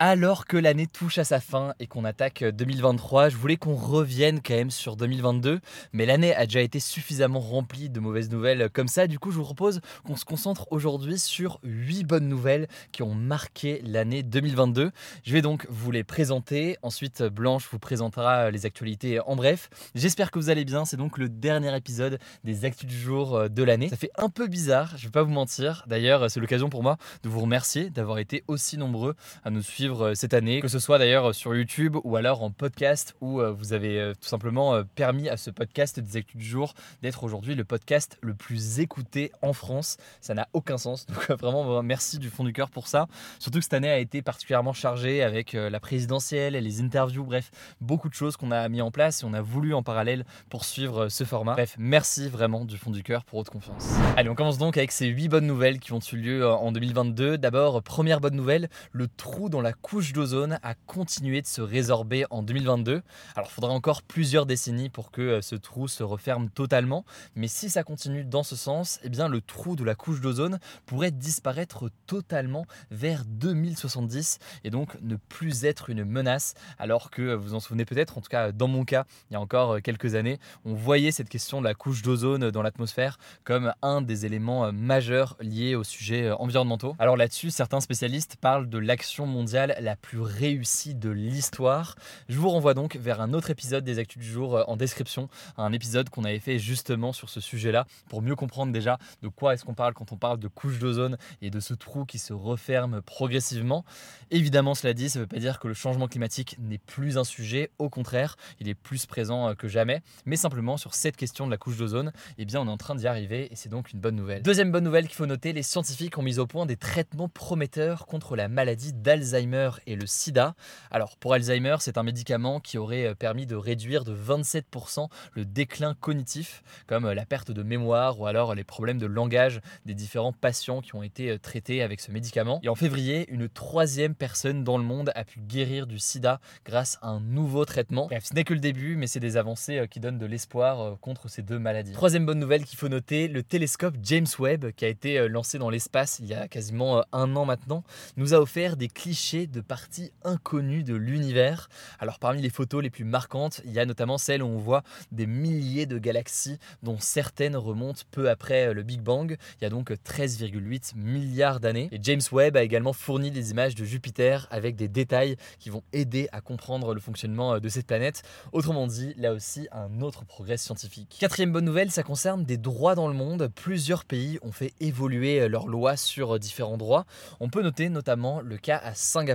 Alors que l'année touche à sa fin et qu'on attaque 2023, je voulais qu'on revienne quand même sur 2022, mais l'année a déjà été suffisamment remplie de mauvaises nouvelles comme ça, du coup je vous propose qu'on se concentre aujourd'hui sur 8 bonnes nouvelles qui ont marqué l'année 2022. Je vais donc vous les présenter, ensuite Blanche vous présentera les actualités en bref. J'espère que vous allez bien, c'est donc le dernier épisode des actus du jour de l'année. Ça fait un peu bizarre, je vais pas vous mentir, d'ailleurs c'est l'occasion pour moi de vous remercier d'avoir été aussi nombreux à nous suivre euh, cette année, que ce soit d'ailleurs sur YouTube ou alors en podcast où euh, vous avez euh, tout simplement permis à ce podcast des actus du jour d'être aujourd'hui le podcast le plus écouté en France. Ça n'a aucun sens, donc vraiment merci du fond du cœur pour ça. Surtout que cette année a été particulièrement chargée avec la présidentielle, et les interviews, bref, beaucoup de choses qu'on a mis en place et on a voulu en parallèle poursuivre ce format. Bref, merci vraiment du fond du cœur pour votre confiance. Allez, on commence donc avec ces 8 bonnes nouvelles qui ont eu lieu en 2022. D'abord, première bonne nouvelle, le trou dans la couche d'ozone a continué de se résorber en 2022. Alors il faudra encore plusieurs décennies pour que euh, ce trou se referme totalement, mais si ça continue dans ce sens, eh bien le trou de la couche d'ozone pourrait disparaître totalement vers 2070 et donc ne plus être une menace alors que vous en souvenez peut-être, en tout cas dans mon cas, il y a encore euh, quelques années, on voyait cette question de la couche d'ozone dans l'atmosphère comme un des éléments euh, majeurs liés aux sujets environnementaux. Alors là-dessus, certains spécialistes parlent de l'action mondiale la plus réussie de l'histoire. Je vous renvoie donc vers un autre épisode des Actus du jour euh, en description, un épisode qu'on avait fait justement sur ce sujet-là pour mieux comprendre déjà de quoi est-ce qu'on parle quand on parle de couche d'ozone et de ce trou qui se referme progressivement. Évidemment, cela dit, ça ne veut pas dire que le changement climatique n'est plus un sujet, au contraire, il est plus présent euh, que jamais, mais simplement sur cette question de la couche d'ozone, eh bien on est en train d'y arriver et c'est donc une bonne nouvelle. Deuxième bonne nouvelle qu'il faut noter, les scientifiques ont mis au point des traitements prometteurs contre la maladie d'Alzheimer et le sida. Alors pour Alzheimer, c'est un médicament qui aurait euh, permis de réduire de 27% le déclin cognitif, comme euh, la perte de mémoire ou alors les problèmes de langage des différents patients qui ont été euh, traités avec ce médicament. Et en février, une troisième personne dans le monde a pu guérir du sida grâce à un nouveau traitement. Bref, ce n'est que le début, mais c'est des avancées qui donnent de l'espoir contre ces deux maladies. Troisième bonne nouvelle qu'il faut noter, le télescope James Webb, qui a été lancé dans l'espace il y a quasiment un an maintenant, nous a offert des clichés de parties inconnues de l'univers. Alors parmi les photos les plus marquantes, il y a notamment celle où on voit des milliers de galaxies dont certaines remontent peu après le Big Bang. Il y a donc 13,8 milliards d'années. Et James Webb a également fourni des images de Jupiter avec des détails qui vont aider à comprendre le fonctionnement de cette planète. Autrement dit, là aussi, un autre progrès scientifique. Quatrième bonne nouvelle, ça concerne des droits dans le monde. Plusieurs pays ont fait évoluer leurs lois sur différents droits. On peut noter notamment le cas à Singapour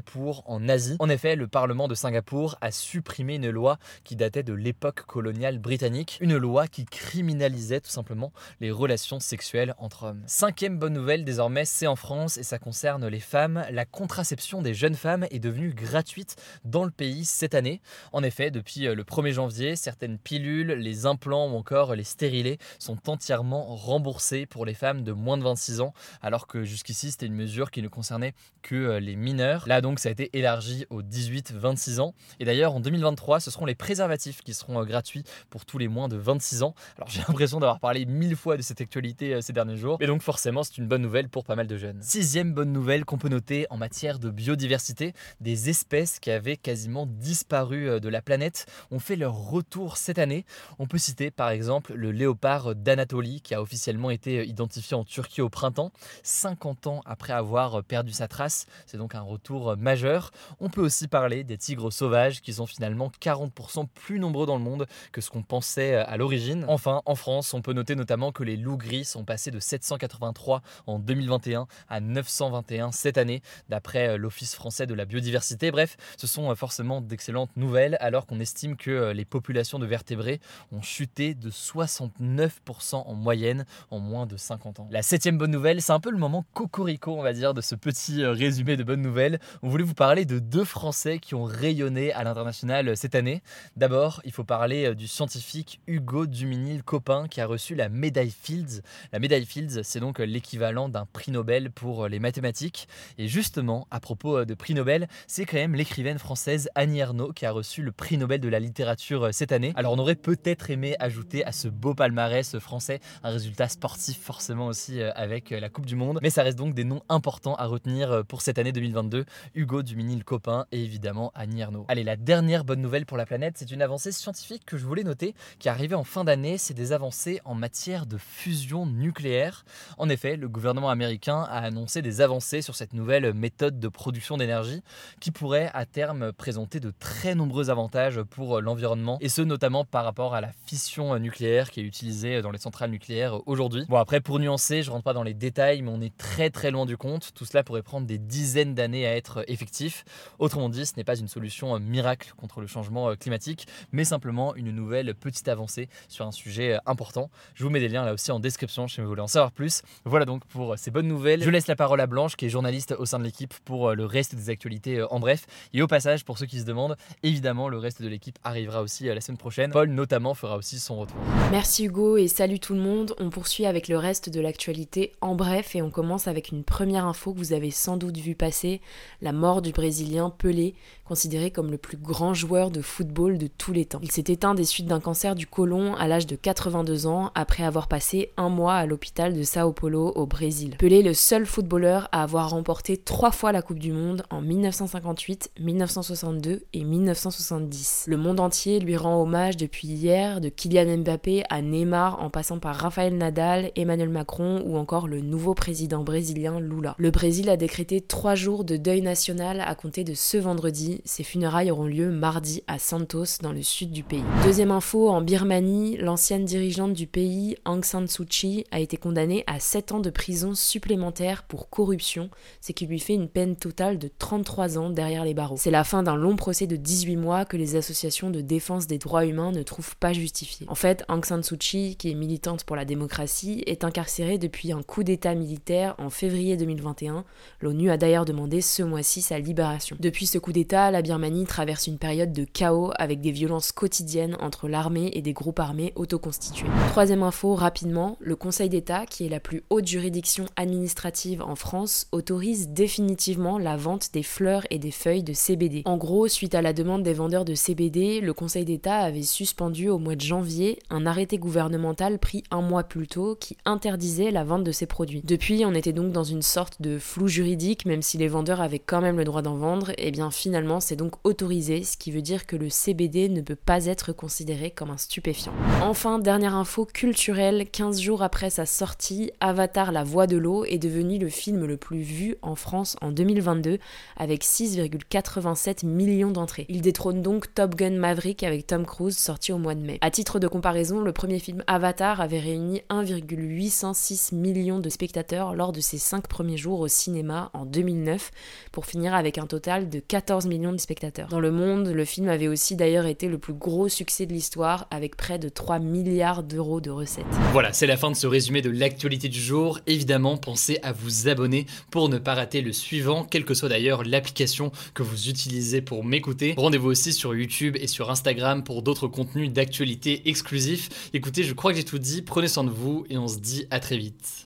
en Asie. En effet, le Parlement de Singapour a supprimé une loi qui datait de l'époque coloniale britannique, une loi qui criminalisait tout simplement les relations sexuelles entre hommes. Cinquième bonne nouvelle désormais, c'est en France et ça concerne les femmes. La contraception des jeunes femmes est devenue gratuite dans le pays cette année. En effet, depuis euh, le 1er janvier, certaines pilules, les implants ou encore les stérilés sont entièrement remboursés pour les femmes de moins de 26 ans, alors que jusqu'ici c'était une mesure qui ne concernait que euh, les mineurs. Donc ça a été élargi aux 18-26 ans. Et d'ailleurs, en 2023, ce seront les préservatifs qui seront euh, gratuits pour tous les moins de 26 ans. Alors j'ai l'impression d'avoir parlé mille fois de cette actualité euh, ces derniers jours. Et donc forcément, c'est une bonne nouvelle pour pas mal de jeunes. Sixième bonne nouvelle qu'on peut noter en matière de biodiversité, des espèces qui avaient quasiment disparu euh, de la planète ont fait leur retour cette année. On peut citer par exemple le léopard d'Anatolie qui a officiellement été identifié en Turquie au printemps, 50 ans après avoir perdu sa trace. C'est donc un retour herbivores majeurs. On peut aussi parler des tigres sauvages qui sont finalement 40% plus nombreux dans le monde que ce qu'on pensait à l'origine. Enfin, en France, on peut noter notamment que les loups gris sont passés de 783 en 2021 à 921 cette année, d'après l'Office français de la biodiversité. Bref, ce sont forcément d'excellentes nouvelles alors qu'on estime que les populations de vertébrés ont chuté de 69% en moyenne en moins de 50 ans. La septième bonne nouvelle, c'est un peu le moment cocorico, on va dire, de ce petit résumé de bonnes nouvelles. On voulait vous parler de deux Français qui ont rayonné à l'international cette année. D'abord, il faut parler euh, du scientifique Hugo Duminil-Copin qui a reçu la médaille Fields. La médaille Fields, c'est donc euh, l'équivalent d'un prix Nobel pour euh, les mathématiques. Et justement, à propos de prix Nobel, c'est quand même l'écrivaine française Annie Ernaux qui a reçu le prix Nobel de la littérature cette année. Alors on aurait peut-être aimé ajouter à ce beau palmarès français un résultat sportif forcément aussi avec la Coupe du Monde, mais ça reste donc des noms importants à retenir pour cette année 2022. Hugo Duminil-Copin et évidemment Annie Ernaux. Allez, la dernière bonne nouvelle pour la planète, c'est une avancée scientifique que je voulais noter qui est arrivée en fin d'année, c'est des avancées en matière de fusion nucléaire. En effet, le gouvernement américain a annoncé des avancées sur cette nouvelle méthode de production d'énergie qui pourrait à terme présenter de très nombreux avantages pour l'environnement et ce notamment par rapport à la fission nucléaire qui est utilisée dans les centrales nucléaires aujourd'hui. Bon après pour nuancer, je rentre pas dans les détails mais on est très très loin du compte. Tout cela pourrait prendre des dizaines d'années à être effectif. Autrement dit, ce n'est pas une solution miracle contre le changement climatique, mais simplement une nouvelle petite avancée sur un sujet euh, important. Je vous mets des liens là aussi en description si vous voulez en savoir plus. Voilà donc pour ces bonnes nouvelles. Je laisse la parole à Blanche qui est journaliste au sein de l'équipe pour euh, le reste des actualités euh, en bref. Et au passage, pour ceux qui se demandent, évidemment le reste de l'équipe arrivera aussi la semaine prochaine. Paul notamment fera aussi son retour. Merci Hugo et salut tout le monde. On poursuit avec le reste de l'actualité en bref et on commence avec une première info que vous avez sans doute vu passer, la mort du Brésilien Pelé, considéré comme le plus grand joueur de football de tous les temps. Il s'est éteint des suites d'un cancer du côlon à l'âge de 82 ans après avoir passé un mois à l'hôpital de Sao Paulo au Brésil. Pelé le seul footballeur à avoir remporté trois fois la Coupe du Monde en 1958, 1962 et 1970. Le monde entier lui rend hommage depuis hier, de Kylian Mbappé à Neymar en passant par Rafael Nadal, Emmanuel Macron ou encore le nouveau président brésilien Lula. Le Brésil a décrété trois jours de deuil national à compter de ce vendredi. Ses funérailles auront lieu mardi à Santos dans le sud du pays. Deuxième info, en Birmanie, l'ancienne dirigeante du pays, Aung San Suu Kyi, a été condamnée à 7 ans de prison supplémentaire pour corruption, ce qui lui fait une peine totale de 33 ans derrière les barreaux. C'est la fin d'un long procès de 18 mois que les associations de défense des droits humains ne trouvent pas justifié. En fait, Aung San Suu Kyi, qui est militante pour la démocratie, est incarcérée depuis un coup d'état militaire en février 2021. L'ONU a d'ailleurs demandé ce mois-ci sa libération. Depuis ce coup d'état, la Birmanie traverse une période de chaos avec des violences quotidiennes entre l'armée et des groupes armés autoconstitués. Troisième info, rapidement, le Conseil d'État, qui est la plus haute juridiction administrative en France, autorise définitivement la vente des fleurs et des feuilles de CBD. En gros, suite à la demande des vendeurs de CBD, le Conseil d'État avait suspendu au mois de janvier un arrêté gouvernemental pris un mois plus tôt qui interdisait la vente de ces produits. Depuis, on était donc dans une sorte de flou juridique, même si les vendeurs avaient quand même le droit d'en vendre, et bien finalement c'est donc autorisé, ce qui veut dire que le CBD ne peut pas être considéré comme un stupéfiant. Enfin, dernière info culturelle, 15 jours après sa sortie, Avatar La Voix de l'eau est devenu le film le plus vu en France en 2022 avec 6,87 millions d'entrées. Il détrône donc Top Gun Maverick avec Tom Cruise sorti au mois de mai. À titre de comparaison, le premier film Avatar avait réuni 1,806 millions de spectateurs lors de ses 5 premiers jours au cinéma en 2009 pour finir avec un total de 14 de spectateurs. Dans le monde, le film avait aussi d'ailleurs été le plus gros succès de l'histoire avec près de 3 milliards d'euros de recettes. Voilà, c'est la fin de ce résumé de l'actualité du jour. Évidemment, pensez à vous abonner pour ne pas rater le suivant, quelle que soit d'ailleurs l'application que vous utilisez pour m'écouter. Rendez-vous aussi sur YouTube et sur Instagram pour d'autres contenus d'actualité exclusifs. Écoutez, je crois que j'ai tout dit, prenez soin de vous et on se dit à très vite.